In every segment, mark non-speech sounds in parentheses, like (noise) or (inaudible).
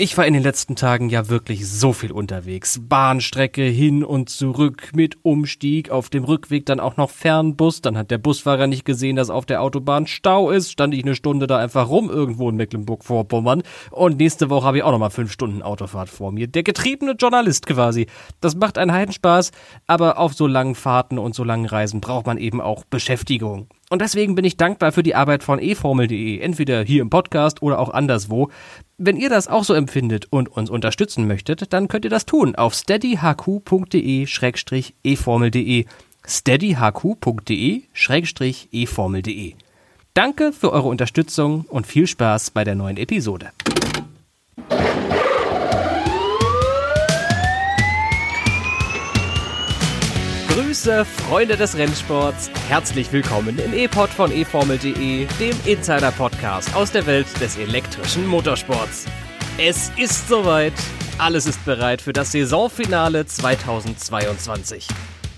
Ich war in den letzten Tagen ja wirklich so viel unterwegs. Bahnstrecke hin und zurück mit Umstieg, auf dem Rückweg dann auch noch Fernbus. Dann hat der Busfahrer nicht gesehen, dass auf der Autobahn Stau ist. Stand ich eine Stunde da einfach rum irgendwo in Mecklenburg-Vorpommern. Und nächste Woche habe ich auch noch mal fünf Stunden Autofahrt vor mir. Der getriebene Journalist quasi. Das macht einen Heidenspaß, aber auf so langen Fahrten und so langen Reisen braucht man eben auch Beschäftigung. Und deswegen bin ich dankbar für die Arbeit von eformel.de, entweder hier im Podcast oder auch anderswo. Wenn ihr das auch so empfindet und uns unterstützen möchtet, dann könnt ihr das tun auf steadyhq.de-eformel.de steadyhq.de-eformel.de Danke für eure Unterstützung und viel Spaß bei der neuen Episode. Grüße, Freunde des Rennsports. Herzlich willkommen im E-Pod von eFormel.de, dem Insider-Podcast aus der Welt des elektrischen Motorsports. Es ist soweit. Alles ist bereit für das Saisonfinale 2022.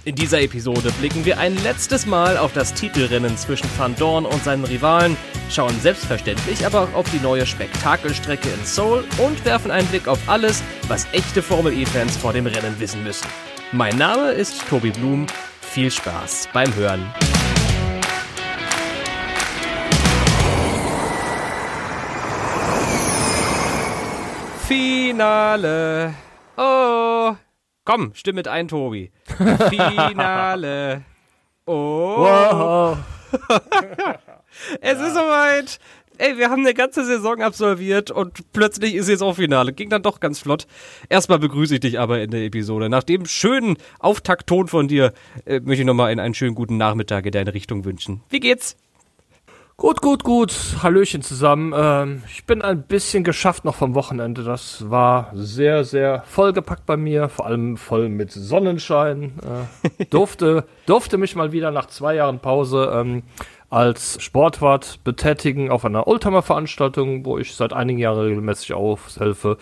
In dieser Episode blicken wir ein letztes Mal auf das Titelrennen zwischen Van Dorn und seinen Rivalen, schauen selbstverständlich aber auch auf die neue Spektakelstrecke in Seoul und werfen einen Blick auf alles, was echte Formel E-Fans vor dem Rennen wissen müssen. Mein Name ist Tobi Blum. Viel Spaß beim Hören. Finale. Oh. Komm, stimm mit ein, Tobi. Finale. (laughs) Oh. Wow. (laughs) es ist soweit ey, wir haben eine ganze Saison absolviert und plötzlich ist jetzt auch Finale. Ging dann doch ganz flott. Erstmal begrüße ich dich aber in der Episode. Nach dem schönen Auftaktton von dir äh, möchte ich nochmal einen schönen guten Nachmittag in deine Richtung wünschen. Wie geht's? Gut, gut, gut. Hallöchen zusammen. Ähm, ich bin ein bisschen geschafft noch vom Wochenende. Das war sehr, sehr vollgepackt bei mir. Vor allem voll mit Sonnenschein. Äh, durfte, (laughs) durfte mich mal wieder nach zwei Jahren Pause ähm, als Sportwart betätigen auf einer Oldtimer-Veranstaltung, wo ich seit einigen Jahren regelmäßig aufhelfe.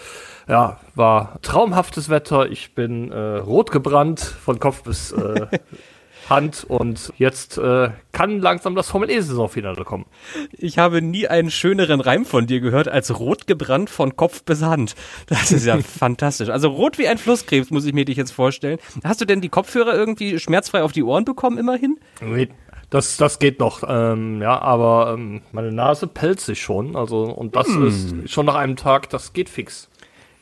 Ja, war traumhaftes Wetter. Ich bin äh, rot gebrannt von Kopf bis äh, (laughs) Hand und jetzt äh, kann langsam das Formel E-Saisonfinale kommen. Ich habe nie einen schöneren Reim von dir gehört als rot gebrannt von Kopf bis Hand. Das ist ja (laughs) fantastisch. Also rot wie ein Flusskrebs muss ich mir dich jetzt vorstellen. Hast du denn die Kopfhörer irgendwie schmerzfrei auf die Ohren bekommen immerhin? Nee, das, das geht noch, ähm, ja, aber ähm, meine Nase pellt sich schon, also und das hm. ist schon nach einem Tag, das geht fix.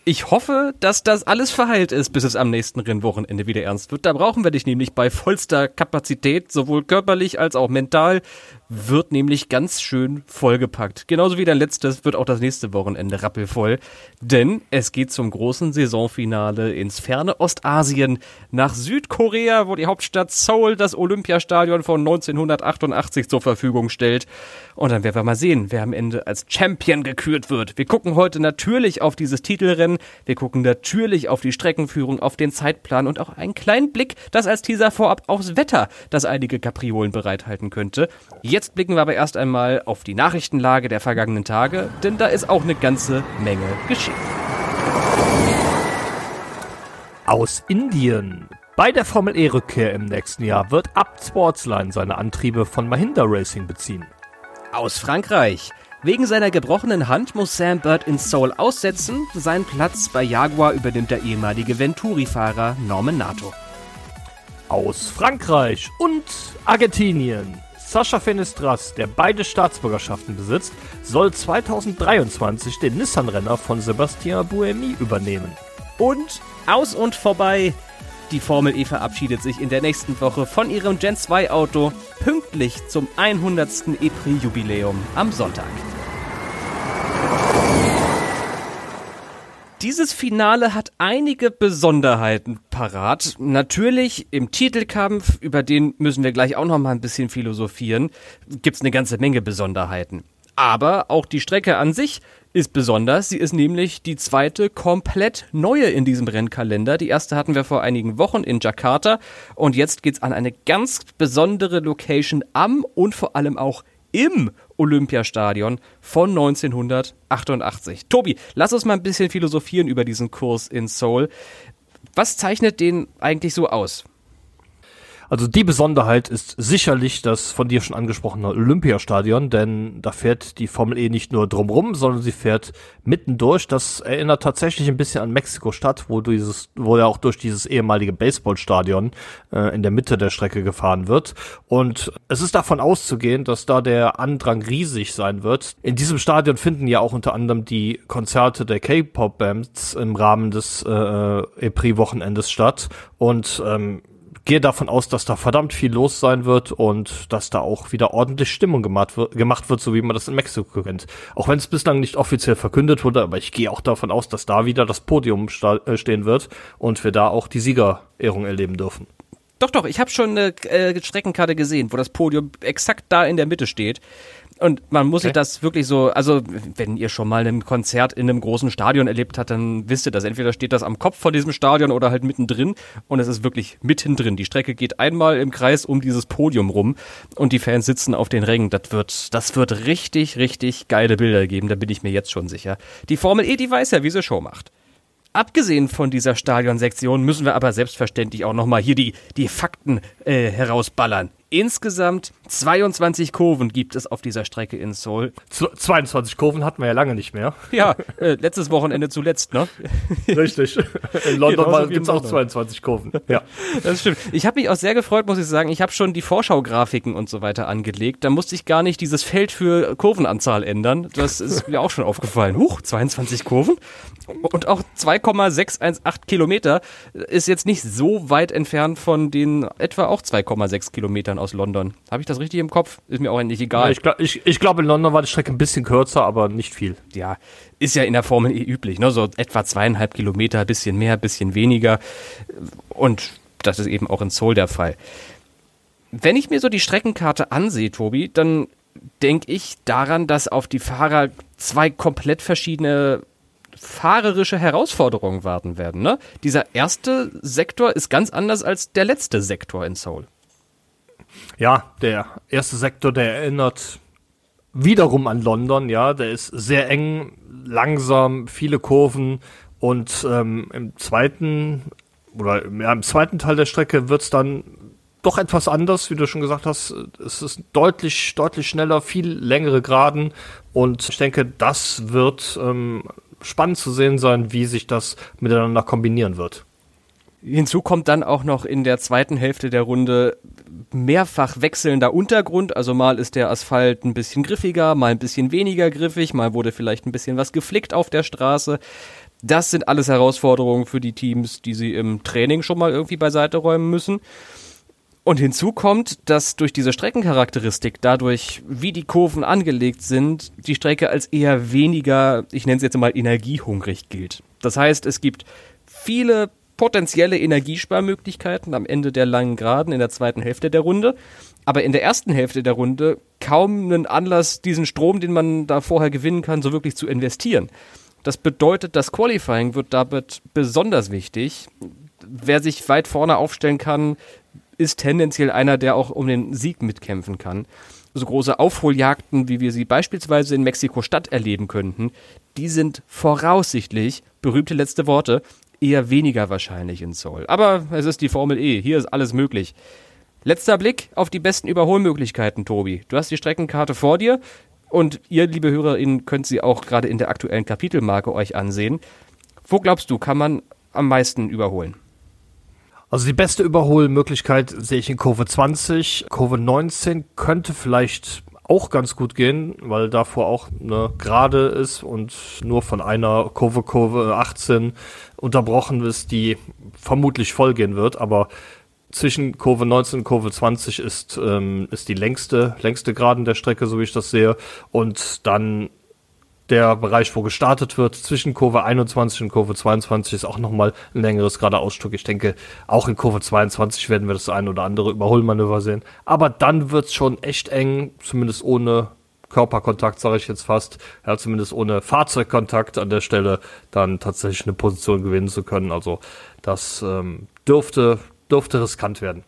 Ich hoffe, dass das alles verheilt ist, bis es am nächsten Rennwochenende wieder ernst wird. Da brauchen wir dich nämlich bei vollster Kapazität, sowohl körperlich als auch mental wird nämlich ganz schön vollgepackt. Genauso wie dein letztes wird auch das nächste Wochenende rappelvoll, denn es geht zum großen Saisonfinale ins ferne Ostasien nach Südkorea, wo die Hauptstadt Seoul das Olympiastadion von 1988 zur Verfügung stellt. Und dann werden wir mal sehen, wer am Ende als Champion gekürt wird. Wir gucken heute natürlich auf dieses Titelrennen, wir gucken natürlich auf die Streckenführung, auf den Zeitplan und auch einen kleinen Blick, das als Teaser vorab aufs Wetter, das einige Kapriolen bereithalten könnte. Jetzt blicken wir aber erst einmal auf die Nachrichtenlage der vergangenen Tage, denn da ist auch eine ganze Menge geschehen. Aus Indien. Bei der Formel E-Rückkehr im nächsten Jahr wird Abt Sportsline seine Antriebe von Mahindra Racing beziehen. Aus Frankreich. Wegen seiner gebrochenen Hand muss Sam Bird in Seoul aussetzen. Seinen Platz bei Jaguar übernimmt der ehemalige Venturi-Fahrer Norman Nato. Aus Frankreich und Argentinien. Sascha Fenestras, der beide Staatsbürgerschaften besitzt, soll 2023 den Nissan-Renner von Sebastian Buemi übernehmen. Und aus und vorbei. Die Formel E verabschiedet sich in der nächsten Woche von ihrem Gen 2 Auto pünktlich zum 100. E-Prix-Jubiläum am Sonntag. Dieses Finale hat einige Besonderheiten parat. Natürlich im Titelkampf, über den müssen wir gleich auch noch mal ein bisschen philosophieren, gibt's eine ganze Menge Besonderheiten. Aber auch die Strecke an sich ist besonders. Sie ist nämlich die zweite komplett neue in diesem Rennkalender. Die erste hatten wir vor einigen Wochen in Jakarta und jetzt geht's an eine ganz besondere Location am und vor allem auch im Olympiastadion von 1988. Tobi, lass uns mal ein bisschen philosophieren über diesen Kurs in Seoul. Was zeichnet den eigentlich so aus? Also die Besonderheit ist sicherlich das von dir schon angesprochene Olympiastadion, denn da fährt die Formel E nicht nur drumrum, sondern sie fährt mittendurch. Das erinnert tatsächlich ein bisschen an Mexiko-Stadt, wo dieses, wo ja auch durch dieses ehemalige Baseballstadion äh, in der Mitte der Strecke gefahren wird. Und es ist davon auszugehen, dass da der Andrang riesig sein wird. In diesem Stadion finden ja auch unter anderem die Konzerte der K-Pop-Bands im Rahmen des äh, EPRI-Wochenendes statt. Und ähm, gehe davon aus, dass da verdammt viel los sein wird und dass da auch wieder ordentlich Stimmung gemacht wird, gemacht wird so wie man das in Mexiko kennt. Auch wenn es bislang nicht offiziell verkündet wurde, aber ich gehe auch davon aus, dass da wieder das Podium äh, stehen wird und wir da auch die Siegerehrung erleben dürfen. Doch, doch, ich habe schon eine äh, Streckenkarte gesehen, wo das Podium exakt da in der Mitte steht. Und man muss okay. sich das wirklich so, also wenn ihr schon mal ein Konzert in einem großen Stadion erlebt habt, dann wisst ihr das. Entweder steht das am Kopf von diesem Stadion oder halt mittendrin und es ist wirklich mittendrin. Die Strecke geht einmal im Kreis um dieses Podium rum und die Fans sitzen auf den Rängen. Das wird, das wird richtig, richtig geile Bilder geben, da bin ich mir jetzt schon sicher. Die Formel E, die weiß ja, wie sie Show macht. Abgesehen von dieser Stadionsektion müssen wir aber selbstverständlich auch nochmal hier die, die Fakten äh, herausballern. Insgesamt 22 Kurven gibt es auf dieser Strecke in Seoul. 22 Kurven hatten wir ja lange nicht mehr. Ja, äh, letztes Wochenende zuletzt, ne? (laughs) Richtig. In (laughs) London genau, gibt es auch 22 Kurven. (laughs) Ja, das stimmt. Ich habe mich auch sehr gefreut, muss ich sagen. Ich habe schon die Vorschaugrafiken und so weiter angelegt. Da musste ich gar nicht dieses Feld für Kurvenanzahl ändern. Das ist mir auch schon aufgefallen. Huch, 22 Kurven und auch 2,618 Kilometer ist jetzt nicht so weit entfernt von den etwa auch 2,6 Kilometern aus London. Habe ich das richtig im Kopf? Ist mir auch endlich egal. Ja, ich glaube, ich, ich glaub, in London war die Strecke ein bisschen kürzer, aber nicht viel. Ja, ist ja in der Formel E üblich, ne? So etwa zweieinhalb Kilometer, bisschen mehr, bisschen weniger. Und das ist eben auch in Seoul der Fall. Wenn ich mir so die Streckenkarte ansehe, Tobi, dann denke ich daran, dass auf die Fahrer zwei komplett verschiedene fahrerische Herausforderungen warten werden. Ne? Dieser erste Sektor ist ganz anders als der letzte Sektor in Seoul. Ja, der erste Sektor, der erinnert wiederum an London, ja, der ist sehr eng, langsam, viele Kurven und ähm, im zweiten oder ja, im zweiten Teil der Strecke wird es dann doch etwas anders, wie du schon gesagt hast. Es ist deutlich, deutlich schneller, viel längere Geraden und ich denke, das wird ähm, spannend zu sehen sein, wie sich das miteinander kombinieren wird. Hinzu kommt dann auch noch in der zweiten Hälfte der Runde mehrfach wechselnder Untergrund. Also mal ist der Asphalt ein bisschen griffiger, mal ein bisschen weniger griffig, mal wurde vielleicht ein bisschen was geflickt auf der Straße. Das sind alles Herausforderungen für die Teams, die sie im Training schon mal irgendwie beiseite räumen müssen. Und hinzu kommt, dass durch diese Streckencharakteristik, dadurch, wie die Kurven angelegt sind, die Strecke als eher weniger, ich nenne es jetzt mal energiehungrig gilt. Das heißt, es gibt viele potenzielle Energiesparmöglichkeiten am Ende der langen Geraden in der zweiten Hälfte der Runde, aber in der ersten Hälfte der Runde kaum einen Anlass, diesen Strom, den man da vorher gewinnen kann, so wirklich zu investieren. Das bedeutet, das Qualifying wird damit besonders wichtig. Wer sich weit vorne aufstellen kann, ist tendenziell einer, der auch um den Sieg mitkämpfen kann. So große Aufholjagden, wie wir sie beispielsweise in Mexiko-Stadt erleben könnten, die sind voraussichtlich, berühmte letzte Worte, eher weniger wahrscheinlich in Seoul. Aber es ist die Formel E, hier ist alles möglich. Letzter Blick auf die besten Überholmöglichkeiten, Tobi. Du hast die Streckenkarte vor dir und ihr, liebe HörerInnen, könnt sie auch gerade in der aktuellen Kapitelmarke euch ansehen. Wo glaubst du, kann man am meisten überholen? Also die beste Überholmöglichkeit sehe ich in Kurve 20. Kurve 19 könnte vielleicht auch ganz gut gehen, weil davor auch eine Gerade ist und nur von einer Kurve, Kurve 18 unterbrochen ist, die vermutlich voll gehen wird. Aber zwischen Kurve 19 und Kurve 20 ist, ähm, ist die längste, längste Geraden der Strecke, so wie ich das sehe. Und dann der Bereich, wo gestartet wird, zwischen Kurve 21 und Kurve 22 ist auch nochmal ein längeres geradeausstück. Ich denke, auch in Kurve 22 werden wir das ein oder andere Überholmanöver sehen. Aber dann wird's schon echt eng, zumindest ohne Körperkontakt, sage ich jetzt fast, ja, zumindest ohne Fahrzeugkontakt an der Stelle, dann tatsächlich eine Position gewinnen zu können. Also das ähm, dürfte, dürfte riskant werden.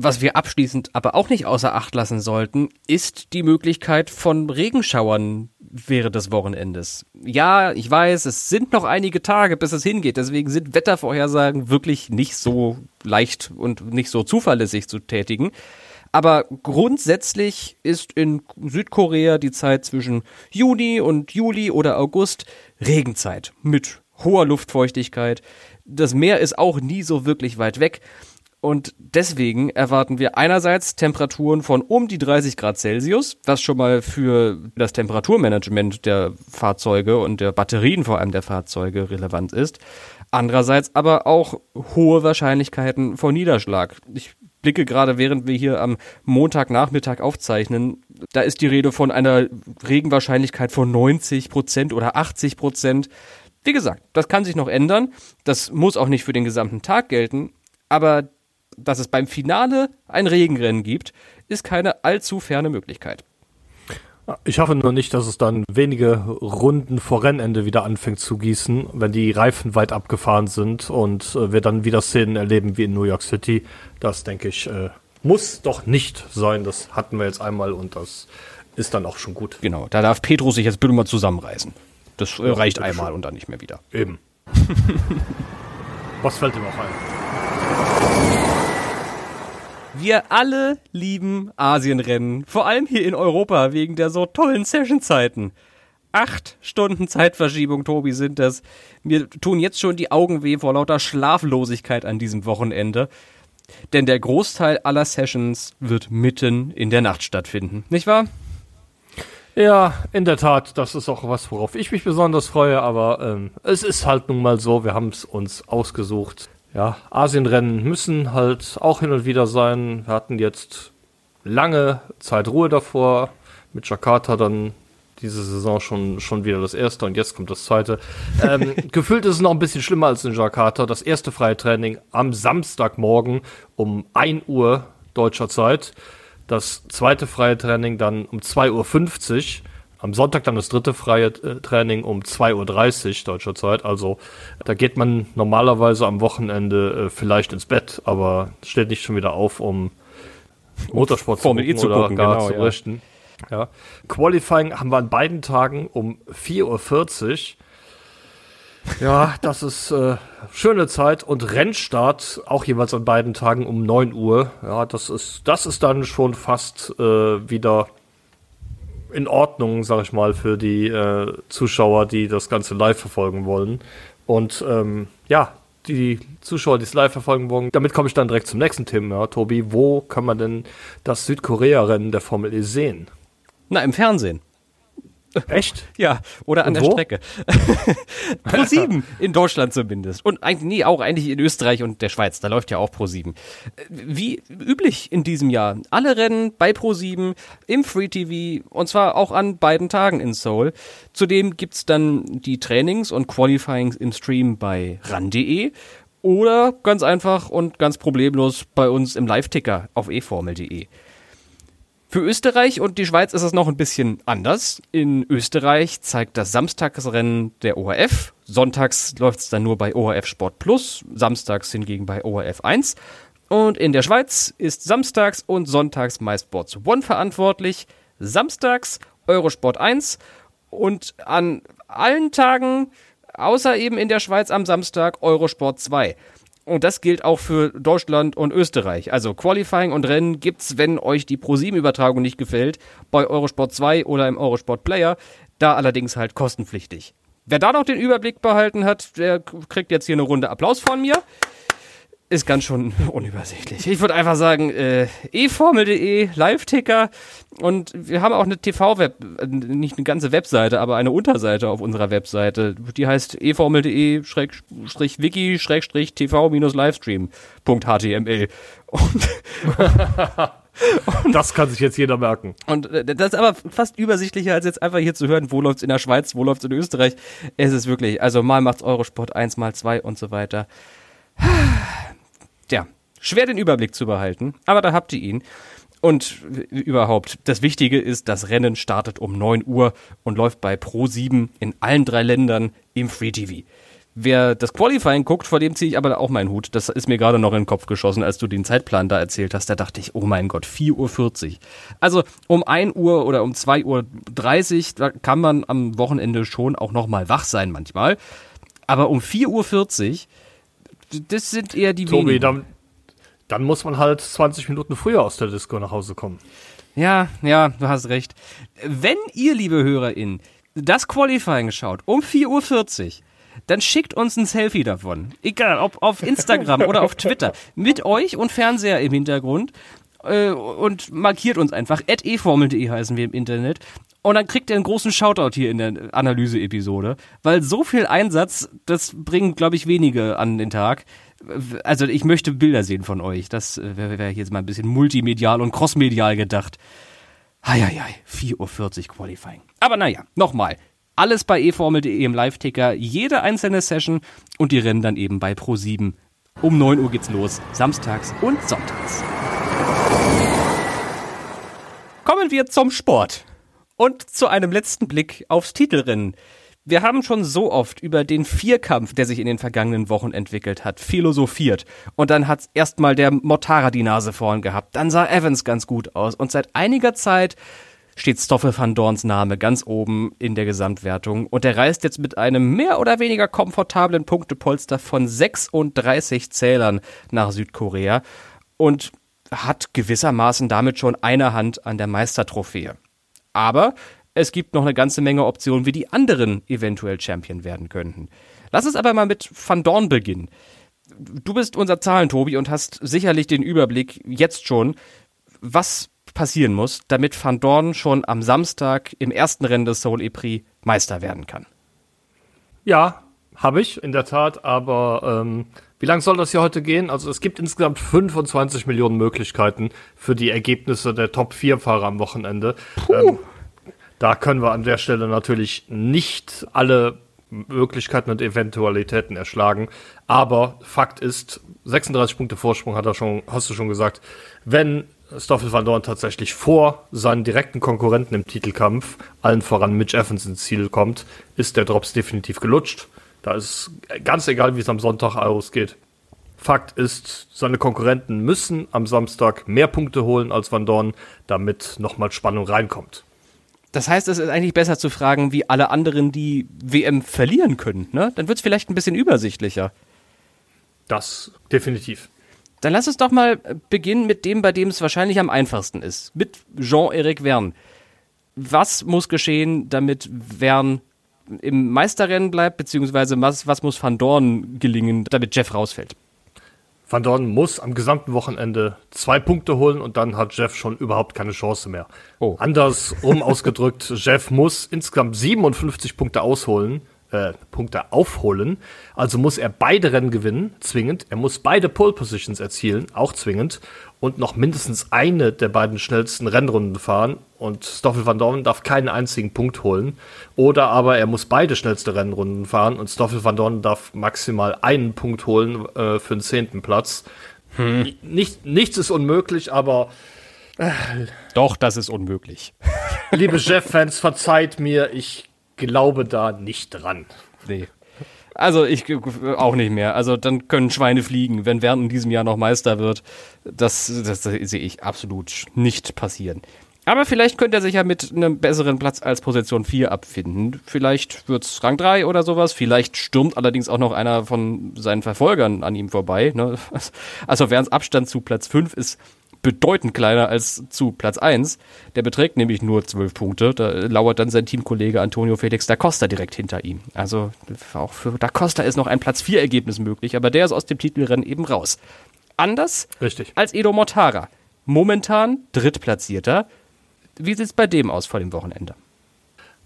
Was wir abschließend aber auch nicht außer Acht lassen sollten, ist die Möglichkeit von Regenschauern während des Wochenendes. Ja, ich weiß, es sind noch einige Tage, bis es hingeht. Deswegen sind Wettervorhersagen wirklich nicht so leicht und nicht so zuverlässig zu tätigen. Aber grundsätzlich ist in Südkorea die Zeit zwischen Juni und Juli oder August Regenzeit mit hoher Luftfeuchtigkeit. Das Meer ist auch nie so wirklich weit weg. Und deswegen erwarten wir einerseits Temperaturen von um die 30 Grad Celsius, was schon mal für das Temperaturmanagement der Fahrzeuge und der Batterien vor allem der Fahrzeuge relevant ist. Andererseits aber auch hohe Wahrscheinlichkeiten vor Niederschlag. Ich blicke gerade, während wir hier am Montagnachmittag aufzeichnen, da ist die Rede von einer Regenwahrscheinlichkeit von 90 Prozent oder 80 Prozent. Wie gesagt, das kann sich noch ändern. Das muss auch nicht für den gesamten Tag gelten. Aber dass es beim Finale ein Regenrennen gibt, ist keine allzu ferne Möglichkeit. Ich hoffe nur nicht, dass es dann wenige Runden vor Rennende wieder anfängt zu gießen, wenn die Reifen weit abgefahren sind und äh, wir dann wieder Szenen erleben wie in New York City. Das denke ich, äh, muss doch nicht sein. Das hatten wir jetzt einmal und das ist dann auch schon gut. Genau, da darf Petro sich jetzt bitte mal zusammenreißen. Das äh, reicht einmal und dann nicht mehr wieder. Eben. (laughs) Was fällt dir noch ein? Wir alle lieben Asienrennen, vor allem hier in Europa wegen der so tollen Sessionzeiten. Acht Stunden Zeitverschiebung, Tobi, sind das. Mir tun jetzt schon die Augen weh vor lauter Schlaflosigkeit an diesem Wochenende. Denn der Großteil aller Sessions wird mitten in der Nacht stattfinden, nicht wahr? Ja, in der Tat, das ist auch was, worauf ich mich besonders freue, aber ähm, es ist halt nun mal so, wir haben es uns ausgesucht ja, Asienrennen müssen halt auch hin und wieder sein. Wir hatten jetzt lange Zeit Ruhe davor. Mit Jakarta dann diese Saison schon, schon wieder das erste und jetzt kommt das zweite. Ähm, (laughs) gefühlt ist es noch ein bisschen schlimmer als in Jakarta. Das erste freie Training am Samstagmorgen um 1 Uhr deutscher Zeit. Das zweite freie Training dann um 2.50 Uhr am Sonntag dann das dritte freie äh, Training um 2.30 Uhr deutscher Zeit. Also da geht man normalerweise am Wochenende äh, vielleicht ins Bett, aber steht nicht schon wieder auf, um Motorsport zu gucken, zu gucken, gar genau, zu richten. Ja. ja. Qualifying haben wir an beiden Tagen um 4.40 Uhr. Ja, das ist äh, schöne Zeit und Rennstart auch jeweils an beiden Tagen um 9 Uhr. Ja, das ist das ist dann schon fast äh, wieder in Ordnung, sag ich mal, für die äh, Zuschauer, die das Ganze live verfolgen wollen. Und ähm, ja, die Zuschauer, die es live verfolgen wollen, damit komme ich dann direkt zum nächsten Thema, Tobi. Wo kann man denn das Südkorea-Rennen der Formel E sehen? Na, im Fernsehen. Echt? Ja, oder an Und der wo? Strecke. (laughs) Pro 7 in Deutschland zumindest. Und eigentlich, nee, auch eigentlich in Österreich und der Schweiz. Da läuft ja auch Pro 7. Wie üblich in diesem Jahr. Alle Rennen bei Pro 7 im Free TV und zwar auch an beiden Tagen in Seoul. Zudem gibt's dann die Trainings und Qualifyings im Stream bei ran.de oder ganz einfach und ganz problemlos bei uns im Live-Ticker auf eformel.de. Für Österreich und die Schweiz ist es noch ein bisschen anders. In Österreich zeigt das Samstagsrennen der ORF. Sonntags läuft es dann nur bei ORF Sport Plus, samstags hingegen bei ORF 1. Und in der Schweiz ist samstags und sonntags MySports One verantwortlich. Samstags Eurosport 1 und an allen Tagen, außer eben in der Schweiz am Samstag, Eurosport 2. Und das gilt auch für Deutschland und Österreich. Also Qualifying und Rennen gibt's, wenn euch die Pro7-Übertragung nicht gefällt, bei Eurosport 2 oder im Eurosport Player. Da allerdings halt kostenpflichtig. Wer da noch den Überblick behalten hat, der kriegt jetzt hier eine Runde Applaus von mir ist ganz schon (laughs) unübersichtlich. Ich würde einfach sagen, äh, eformel.de, Live-Ticker und wir haben auch eine TV-Web, äh, nicht eine ganze Webseite, aber eine Unterseite auf unserer Webseite. Die heißt eformel.de wiki tv-livestream.html und, und (laughs) das kann sich jetzt jeder merken. Und äh, das ist aber fast übersichtlicher, als jetzt einfach hier zu hören, wo läuft's in der Schweiz, wo läuft's in Österreich. Es ist wirklich, also mal macht's Eurosport 1, mal 2 und so weiter. (sighs) Tja, schwer den Überblick zu behalten, aber da habt ihr ihn. Und überhaupt, das Wichtige ist, das Rennen startet um 9 Uhr und läuft bei Pro 7 in allen drei Ländern im Free TV. Wer das Qualifying guckt, vor dem ziehe ich aber auch meinen Hut. Das ist mir gerade noch in den Kopf geschossen, als du den Zeitplan da erzählt hast. Da dachte ich, oh mein Gott, 4.40 Uhr. Also um 1 Uhr oder um 2.30 Uhr, da kann man am Wochenende schon auch noch mal wach sein manchmal. Aber um 4.40 Uhr, das sind eher die Tobi, wenigen. dann, dann muss man halt 20 Minuten früher aus der Disco nach Hause kommen. Ja, ja, du hast recht. Wenn ihr, liebe HörerInnen, das Qualifying schaut um 4.40 Uhr, dann schickt uns ein Selfie davon. Egal, ob auf Instagram oder auf Twitter. Mit euch und Fernseher im Hintergrund. Äh, und markiert uns einfach. eformel.de heißen wir im Internet. Und dann kriegt ihr einen großen Shoutout hier in der Analyse-Episode. Weil so viel Einsatz, das bringen, glaube ich, wenige an den Tag. Also ich möchte Bilder sehen von euch. Das wäre wär jetzt mal ein bisschen multimedial und crossmedial gedacht. Heieiei, 4.40 Uhr Qualifying. Aber naja, nochmal. Alles bei eformel.de im Live-Ticker, jede einzelne Session und die Rennen dann eben bei Pro7. Um 9 Uhr geht's los, samstags und sonntags. Kommen wir zum Sport und zu einem letzten Blick aufs Titelrennen. Wir haben schon so oft über den Vierkampf, der sich in den vergangenen Wochen entwickelt hat, philosophiert. Und dann hat erstmal der Mortara die Nase vorn gehabt. Dann sah Evans ganz gut aus. Und seit einiger Zeit steht Stoffel van Dorns Name ganz oben in der Gesamtwertung. Und er reist jetzt mit einem mehr oder weniger komfortablen Punktepolster von 36 Zählern nach Südkorea. Und hat gewissermaßen damit schon eine Hand an der Meistertrophäe. Aber es gibt noch eine ganze Menge Optionen, wie die anderen eventuell Champion werden könnten. Lass uns aber mal mit Van Dorn beginnen. Du bist unser Zahlentobi und hast sicherlich den Überblick jetzt schon, was passieren muss, damit Van Dorn schon am Samstag im ersten Rennen des Soul Epris Meister werden kann. Ja, habe ich, in der Tat, aber ähm, wie lange soll das hier heute gehen? Also es gibt insgesamt 25 Millionen Möglichkeiten für die Ergebnisse der Top 4 Fahrer am Wochenende. Ähm, da können wir an der Stelle natürlich nicht alle Möglichkeiten und Eventualitäten erschlagen. Aber Fakt ist, 36 Punkte Vorsprung hat er schon, hast du schon gesagt. Wenn Stoffel van Dorn tatsächlich vor seinen direkten Konkurrenten im Titelkampf, allen voran Mitch Evans ins Ziel kommt, ist der Drops definitiv gelutscht. Da ist ganz egal, wie es am Sonntag ausgeht. Fakt ist, seine Konkurrenten müssen am Samstag mehr Punkte holen als Van Dorn, damit nochmal Spannung reinkommt. Das heißt, es ist eigentlich besser zu fragen, wie alle anderen die WM verlieren können. Ne? Dann wird es vielleicht ein bisschen übersichtlicher. Das definitiv. Dann lass uns doch mal beginnen mit dem, bei dem es wahrscheinlich am einfachsten ist. Mit Jean-Éric Verne. Was muss geschehen, damit Verne im Meisterrennen bleibt, beziehungsweise was, was muss Van Dorn gelingen, damit Jeff rausfällt? Van Dorn muss am gesamten Wochenende zwei Punkte holen und dann hat Jeff schon überhaupt keine Chance mehr. Oh. Andersrum ausgedrückt, (laughs) Jeff muss insgesamt 57 Punkte ausholen, äh, Punkte aufholen. Also muss er beide Rennen gewinnen, zwingend. Er muss beide Pole Positions erzielen, auch zwingend. Und noch mindestens eine der beiden schnellsten Rennrunden fahren. Und Stoffel van Dorn darf keinen einzigen Punkt holen. Oder aber er muss beide schnellste Rennrunden fahren. Und Stoffel van Dorn darf maximal einen Punkt holen äh, für den zehnten Platz. Hm. Nicht, nichts ist unmöglich, aber. Äh, Doch, das ist unmöglich. Liebe (laughs) Jeff-Fans, verzeiht mir, ich glaube da nicht dran. Nee. Also ich auch nicht mehr. Also dann können Schweine fliegen, wenn Werner in diesem Jahr noch Meister wird. Das, das, das sehe ich absolut nicht passieren. Aber vielleicht könnte er sich ja mit einem besseren Platz als Position 4 abfinden. Vielleicht wird es Rang 3 oder sowas. Vielleicht stürmt allerdings auch noch einer von seinen Verfolgern an ihm vorbei. Ne? (laughs) Also Werners Abstand zu Platz 5 ist bedeutend kleiner als zu Platz 1. Der beträgt nämlich nur 12 Punkte. Da lauert dann sein Teamkollege Antonio Felix da Costa direkt hinter ihm. Also auch für da Costa ist noch ein Platz 4 Ergebnis möglich, aber der ist aus dem Titelrennen eben raus. Anders Richtig. als Edo Mortara. Momentan drittplatzierter. Wie sieht es bei dem aus vor dem Wochenende?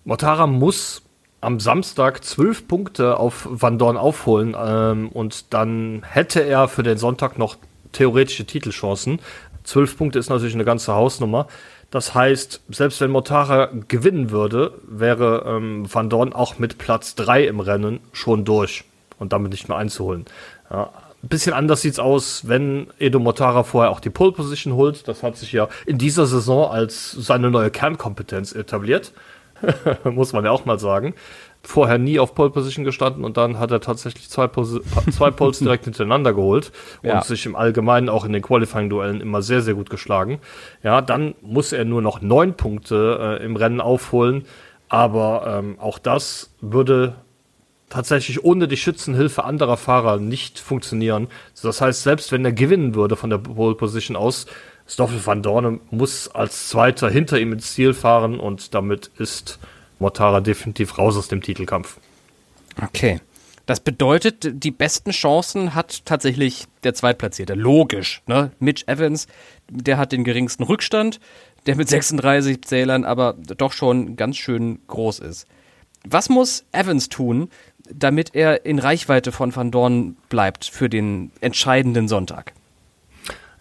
Mortara muss am Samstag zwölf Punkte auf Van Dorn aufholen ähm, und dann hätte er für den Sonntag noch theoretische Titelchancen. Zwölf Punkte ist natürlich eine ganze Hausnummer. Das heißt, selbst wenn Motara gewinnen würde, wäre ähm, Van Dorn auch mit Platz 3 im Rennen schon durch und damit nicht mehr einzuholen. Ja, ein bisschen anders sieht es aus, wenn Edo Motara vorher auch die Pole Position holt. Das hat sich ja in dieser Saison als seine neue Kernkompetenz etabliert. (laughs) Muss man ja auch mal sagen. Vorher nie auf Pole Position gestanden und dann hat er tatsächlich zwei, Pos zwei (laughs) Poles direkt hintereinander geholt und ja. sich im Allgemeinen auch in den Qualifying-Duellen immer sehr, sehr gut geschlagen. Ja, dann muss er nur noch neun Punkte äh, im Rennen aufholen, aber ähm, auch das würde tatsächlich ohne die Schützenhilfe anderer Fahrer nicht funktionieren. Das heißt, selbst wenn er gewinnen würde von der Pole Position aus, Stoffel van Dorne muss als Zweiter hinter ihm ins Ziel fahren und damit ist Mortara definitiv raus aus dem Titelkampf. Okay. Das bedeutet, die besten Chancen hat tatsächlich der Zweitplatzierte. Logisch. Ne? Mitch Evans, der hat den geringsten Rückstand, der mit 36 Zählern aber doch schon ganz schön groß ist. Was muss Evans tun, damit er in Reichweite von Van Dorn bleibt für den entscheidenden Sonntag?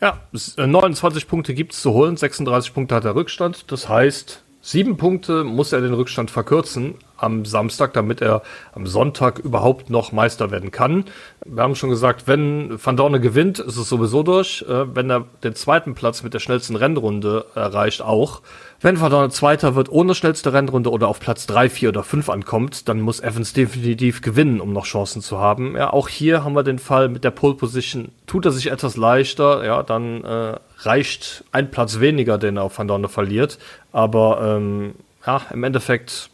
Ja, 29 Punkte gibt es zu holen, 36 Punkte hat er Rückstand. Das heißt, Sieben Punkte muss er den Rückstand verkürzen am Samstag, damit er am Sonntag überhaupt noch Meister werden kann. Wir haben schon gesagt, wenn Van Dorne gewinnt, ist es sowieso durch. Äh, wenn er den zweiten Platz mit der schnellsten Rennrunde erreicht, auch. Wenn Van Dorne Zweiter wird ohne schnellste Rennrunde oder auf Platz drei, vier oder fünf ankommt, dann muss Evans definitiv gewinnen, um noch Chancen zu haben. Ja, auch hier haben wir den Fall mit der Pole Position. Tut er sich etwas leichter, ja, dann äh, reicht ein Platz weniger, den er auf Van Dorne verliert. Aber ähm, ja, im Endeffekt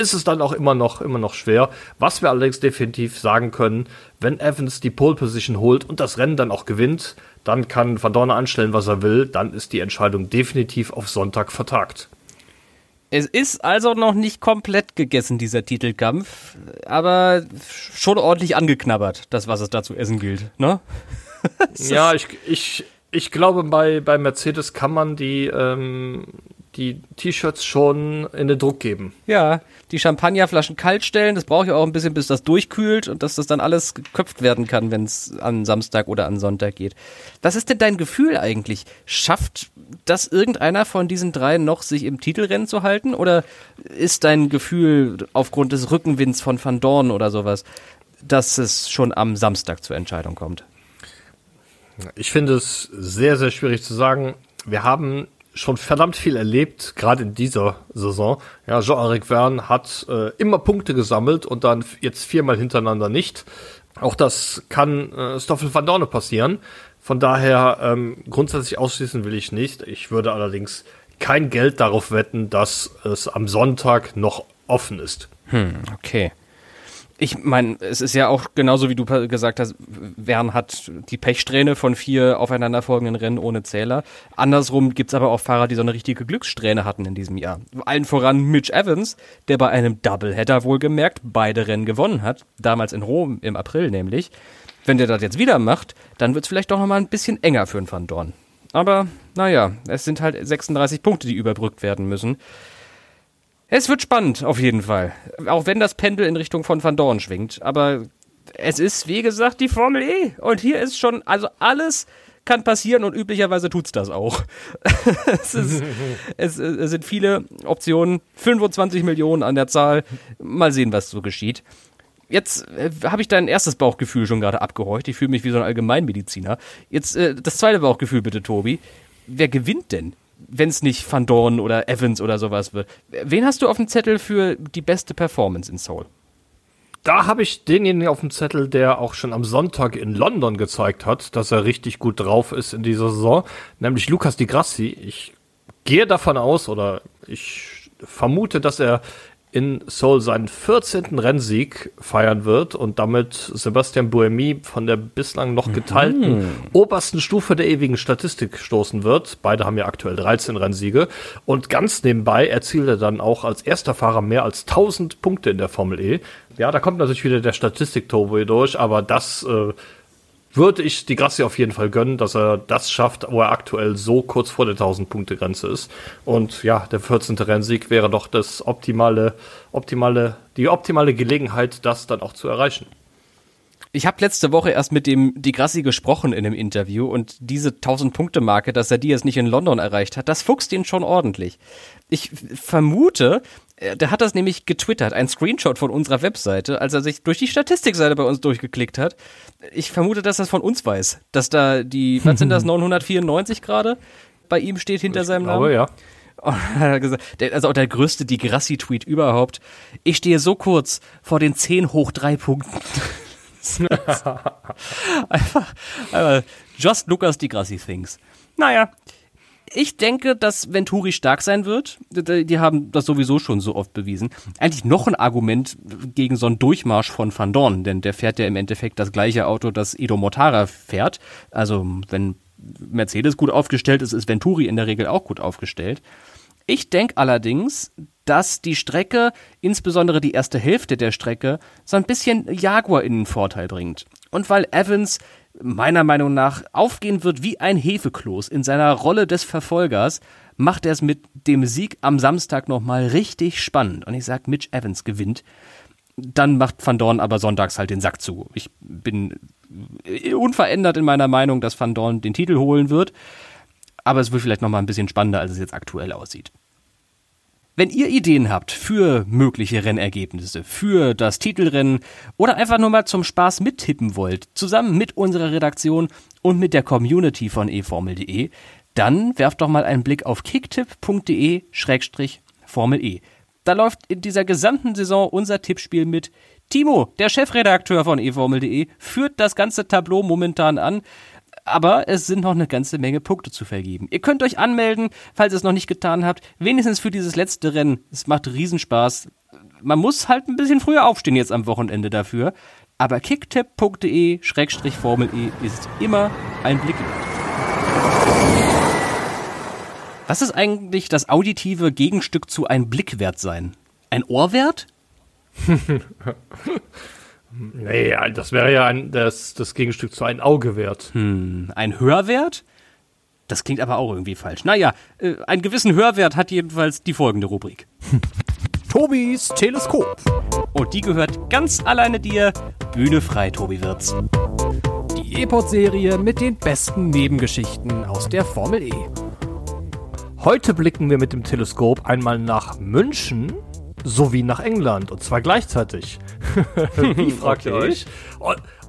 ist es dann auch immer noch, immer noch schwer. Was wir allerdings definitiv sagen können, wenn Evans die Pole Position holt und das Rennen dann auch gewinnt, dann kann Van Dorne anstellen, was er will. Dann ist die Entscheidung definitiv auf Sonntag vertagt. Es ist also noch nicht komplett gegessen, dieser Titelkampf, aber schon ordentlich angeknabbert, das, was es da zu essen gilt, ne? (laughs) ja, ich, ich, ich glaube, bei, bei Mercedes kann man die, ähm, die T-Shirts schon in den Druck geben. Ja, die Champagnerflaschen kalt stellen, das braucht ja auch ein bisschen, bis das durchkühlt und dass das dann alles geköpft werden kann, wenn es an Samstag oder an Sonntag geht. Was ist denn dein Gefühl eigentlich? Schafft das irgendeiner von diesen drei noch, sich im Titelrennen zu halten? Oder ist dein Gefühl aufgrund des Rückenwinds von Van Dorn oder sowas, dass es schon am Samstag zur Entscheidung kommt? Ich finde es sehr, sehr schwierig zu sagen. Wir haben schon verdammt viel erlebt, gerade in dieser Saison. Ja, Jean-Eric Verne hat äh, immer Punkte gesammelt und dann jetzt viermal hintereinander nicht. Auch das kann äh, Stoffel van Dorne passieren. Von daher ähm, grundsätzlich ausschließen will ich nicht. Ich würde allerdings kein Geld darauf wetten, dass es am Sonntag noch offen ist. Hm, okay ich meine, es ist ja auch genauso wie du gesagt hast, Wern hat die Pechsträhne von vier aufeinanderfolgenden Rennen ohne Zähler. Andersrum gibt's aber auch Fahrer, die so eine richtige Glückssträhne hatten in diesem Jahr. Allen voran Mitch Evans, der bei einem Doubleheader wohlgemerkt beide Rennen gewonnen hat, damals in Rom im April nämlich. Wenn der das jetzt wieder macht, dann wird's vielleicht doch nochmal ein bisschen enger für einen Van Dorn. Aber naja, es sind halt 36 Punkte, die überbrückt werden müssen. Es wird spannend, auf jeden Fall. Auch wenn das Pendel in Richtung von Van Dorn schwingt. Aber es ist, wie gesagt, die Formel E. Und hier ist schon, also alles kann passieren und üblicherweise tut's das auch. (laughs) es, ist, es, es sind viele Optionen, 25 Millionen an der Zahl. Mal sehen, was so geschieht. Jetzt äh, habe ich dein erstes Bauchgefühl schon gerade abgehorcht. Ich fühle mich wie so ein Allgemeinmediziner. Jetzt äh, das zweite Bauchgefühl bitte, Tobi. Wer gewinnt denn? Wenn es nicht Van Dorn oder Evans oder sowas wird. Wen hast du auf dem Zettel für die beste Performance in Seoul? Da habe ich denjenigen auf dem Zettel, der auch schon am Sonntag in London gezeigt hat, dass er richtig gut drauf ist in dieser Saison, nämlich Lukas Di Grassi. Ich gehe davon aus oder ich vermute, dass er in Seoul seinen 14. Rennsieg feiern wird und damit Sebastian Buemi von der bislang noch geteilten mhm. obersten Stufe der ewigen Statistik stoßen wird. Beide haben ja aktuell 13 Rennsiege. Und ganz nebenbei erzielt er dann auch als erster Fahrer mehr als 1000 Punkte in der Formel E. Ja, da kommt natürlich wieder der Statistik-Turbo durch, aber das äh, würde ich die Grassi auf jeden Fall gönnen, dass er das schafft, wo er aktuell so kurz vor der 1000-Punkte-Grenze ist. Und ja, der 14. Rennsieg wäre doch das optimale, optimale, die optimale Gelegenheit, das dann auch zu erreichen. Ich habe letzte Woche erst mit dem Di Grassi gesprochen in einem Interview und diese 1000-Punkte-Marke, dass er die jetzt nicht in London erreicht hat, das fuchst ihn schon ordentlich. Ich vermute, der hat das nämlich getwittert, ein Screenshot von unserer Webseite, als er sich durch die Statistikseite bei uns durchgeklickt hat. Ich vermute, dass er es von uns weiß, dass da die, (laughs) was sind das, 994 gerade bei ihm steht hinter ich seinem glaube, Namen? ja. (laughs) also auch der größte die Grassi-Tweet überhaupt. Ich stehe so kurz vor den 10 hoch 3 Punkten. (laughs) einfach, einfach just Lucas die Grassi Things. Naja, ich denke, dass Venturi stark sein wird. Die haben das sowieso schon so oft bewiesen. Eigentlich noch ein Argument gegen so einen Durchmarsch von Van Dorn, denn der fährt ja im Endeffekt das gleiche Auto, das Edo Mortara fährt. Also wenn Mercedes gut aufgestellt ist, ist Venturi in der Regel auch gut aufgestellt. Ich denke allerdings, dass die Strecke, insbesondere die erste Hälfte der Strecke, so ein bisschen Jaguar in den Vorteil bringt. Und weil Evans meiner Meinung nach aufgehen wird wie ein Hefekloß in seiner Rolle des Verfolgers, macht er es mit dem Sieg am Samstag nochmal richtig spannend. Und ich sag, Mitch Evans gewinnt. Dann macht Van Dorn aber sonntags halt den Sack zu. Ich bin unverändert in meiner Meinung, dass Van Dorn den Titel holen wird. Aber es wird vielleicht nochmal ein bisschen spannender, als es jetzt aktuell aussieht. Wenn ihr Ideen habt für mögliche Rennergebnisse, für das Titelrennen oder einfach nur mal zum Spaß mittippen wollt, zusammen mit unserer Redaktion und mit der Community von eFormel.de, dann werft doch mal einen Blick auf kicktipp.de-formel E. Da läuft in dieser gesamten Saison unser Tippspiel mit. Timo, der Chefredakteur von eFormel.de, führt das ganze Tableau momentan an aber es sind noch eine ganze Menge Punkte zu vergeben. Ihr könnt euch anmelden, falls ihr es noch nicht getan habt, wenigstens für dieses letzte Rennen. Es macht Riesenspaß. Man muss halt ein bisschen früher aufstehen jetzt am Wochenende dafür, aber kicktip.de-formel E ist immer ein Blick. Was ist eigentlich das auditive Gegenstück zu ein Blickwert sein? Ein Ohrwert? (laughs) Nee, das wäre ja ein, das, das Gegenstück zu einem Auge wert. Hm, ein Hörwert? Das klingt aber auch irgendwie falsch. Naja, äh, einen gewissen Hörwert hat jedenfalls die folgende Rubrik. (laughs) Tobis Teleskop. Und die gehört ganz alleine dir. Bühne frei, Tobi Wirz. Die E-Pod-Serie mit den besten Nebengeschichten aus der Formel E. Heute blicken wir mit dem Teleskop einmal nach München sowie nach England und zwar gleichzeitig. (laughs) Wie (laughs) fragt ihr euch?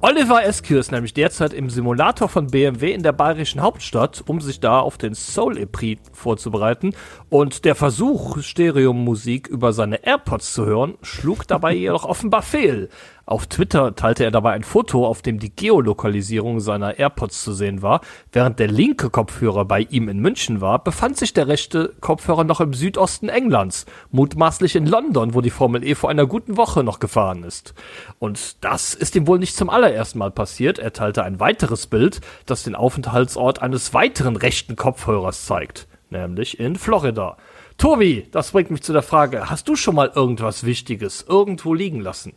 Oliver Eskew ist nämlich derzeit im Simulator von BMW in der bayerischen Hauptstadt, um sich da auf den Soul Epris vorzubereiten. Und der Versuch, Stereomusik über seine AirPods zu hören, schlug dabei jedoch offenbar fehl. Auf Twitter teilte er dabei ein Foto, auf dem die Geolokalisierung seiner AirPods zu sehen war. Während der linke Kopfhörer bei ihm in München war, befand sich der rechte Kopfhörer noch im Südosten Englands, mutmaßlich in London, wo die Formel E vor einer guten Woche noch gefahren ist. Und das ist ihm wohl nicht zum allerersten Mal passiert. Er teilte ein weiteres Bild, das den Aufenthaltsort eines weiteren rechten Kopfhörers zeigt, nämlich in Florida. Tobi, das bringt mich zu der Frage, hast du schon mal irgendwas Wichtiges irgendwo liegen lassen?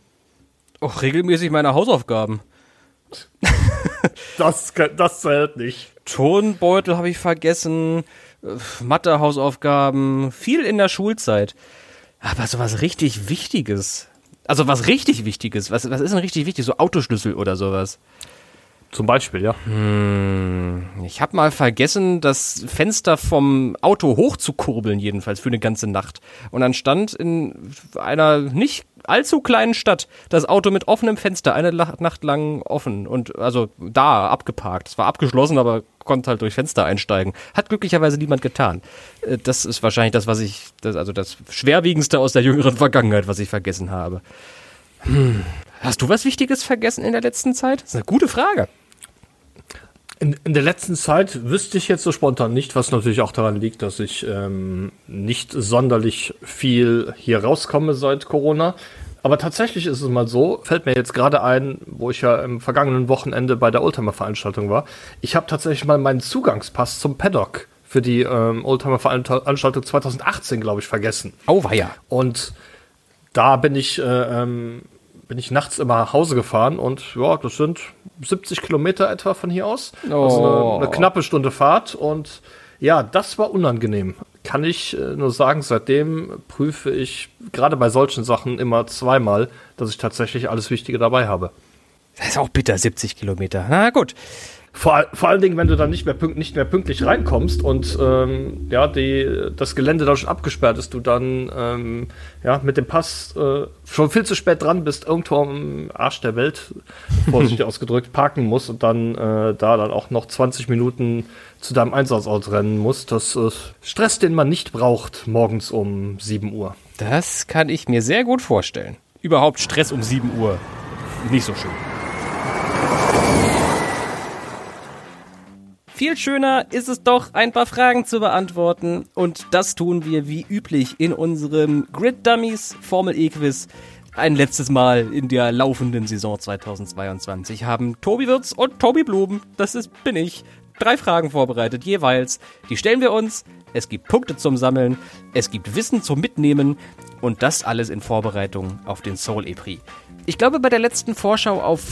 Auch regelmäßig meine Hausaufgaben. das, das zählt nicht. Tonbeutel habe ich vergessen, Mathe-Hausaufgaben, viel in der Schulzeit. Aber so was richtig Wichtiges. Also was richtig Wichtiges. Was, was ist denn richtig wichtig? So Autoschlüssel oder sowas. Zum Beispiel, ja. Hm, ich habe mal vergessen, das Fenster vom Auto hochzukurbeln, jedenfalls für eine ganze Nacht. Und dann stand in einer nicht allzu kleinen Stadt das Auto mit offenem Fenster eine Nacht lang offen und also da abgeparkt. Es war abgeschlossen, aber konnte halt durch Fenster einsteigen. Hat glücklicherweise niemand getan. Äh, das ist wahrscheinlich das, was ich, das, also das schwerwiegendste aus der jüngeren Vergangenheit, was ich vergessen habe. Hm. Hast du was Wichtiges vergessen in der letzten Zeit? Das ist eine gute Frage. In, in, der letzten Zeit wüsste ich jetzt so spontan nicht, was natürlich auch daran liegt, dass ich ähm, nicht sonderlich viel hier rauskomme seit Corona. Aber tatsächlich ist es mal so, fällt mir jetzt gerade ein, wo ich ja im vergangenen Wochenende bei der Oldtimer-Veranstaltung war. Ich habe tatsächlich mal meinen Zugangspass zum Paddock für die ähm, Oldtimer-Veranstaltung 2018, glaube ich, vergessen. Oh, war ja. Und da bin ich äh, ähm, bin ich nachts immer nach Hause gefahren und ja, das sind 70 Kilometer etwa von hier aus. Oh. Also eine, eine, knappe Stunde Fahrt und ja, das war unangenehm. Kann ich äh, nur sagen, seitdem prüfe ich gerade bei solchen Sachen immer zweimal, dass ich tatsächlich alles Wichtige dabei habe. Das ist auch bitter, 70 Kilometer. Na gut. Vor, vor allen Dingen, wenn du dann nicht mehr, pünkt, nicht mehr pünktlich reinkommst und ähm, ja, die, das Gelände da schon abgesperrt ist, du dann ähm, ja, mit dem Pass äh, schon viel zu spät dran bist, irgendwo am Arsch der Welt, (laughs) vorsichtig ausgedrückt, parken musst und dann äh, da dann auch noch 20 Minuten zu deinem Einsatzort rennen musst. Das ist Stress, den man nicht braucht morgens um 7 Uhr. Das kann ich mir sehr gut vorstellen. Überhaupt Stress um 7 Uhr. Nicht so schön. Viel schöner ist es doch, ein paar Fragen zu beantworten. Und das tun wir wie üblich in unserem Grid Dummies Formel E Quiz. Ein letztes Mal in der laufenden Saison 2022 haben Tobi Wirz und Tobi Blumen, das ist, bin ich, drei Fragen vorbereitet jeweils. Die stellen wir uns. Es gibt Punkte zum Sammeln. Es gibt Wissen zum Mitnehmen. Und das alles in Vorbereitung auf den Soul E-Prix. Ich glaube, bei der letzten Vorschau auf,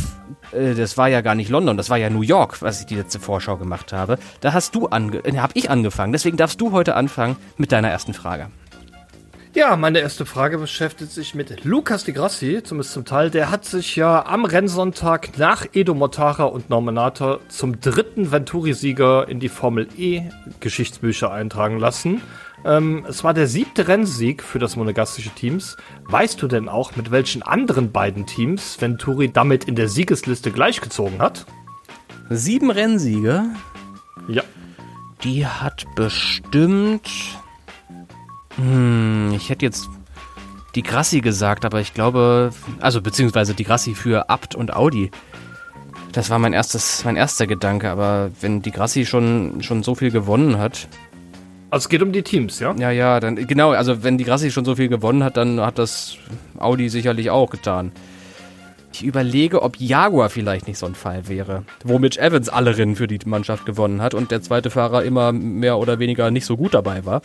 äh, das war ja gar nicht London, das war ja New York, was ich die letzte Vorschau gemacht habe. Da hast du ange, äh, habe ich angefangen. Deswegen darfst du heute anfangen mit deiner ersten Frage. Ja, meine erste Frage beschäftigt sich mit Lukas Di Grassi, zumindest zum Teil. Der hat sich ja am Rennsonntag nach Edo Mortara und Normanata zum dritten Venturi-Sieger in die Formel E-Geschichtsbücher eintragen lassen. Ähm, es war der siebte Rennsieg für das monegassische Teams. Weißt du denn auch, mit welchen anderen beiden Teams Venturi damit in der Siegesliste gleichgezogen hat? Sieben Rennsiege? Ja. Die hat bestimmt. Hm, ich hätte jetzt die Grassi gesagt, aber ich glaube, also beziehungsweise die Grassi für Abt und Audi. Das war mein erstes, mein erster Gedanke, aber wenn die Grassi schon, schon so viel gewonnen hat, also es geht um die Teams, ja? Ja, ja, dann genau, also wenn die Grassi schon so viel gewonnen hat, dann hat das Audi sicherlich auch getan. Ich überlege, ob Jaguar vielleicht nicht so ein Fall wäre, wo Mitch Evans alle Rennen für die Mannschaft gewonnen hat und der zweite Fahrer immer mehr oder weniger nicht so gut dabei war.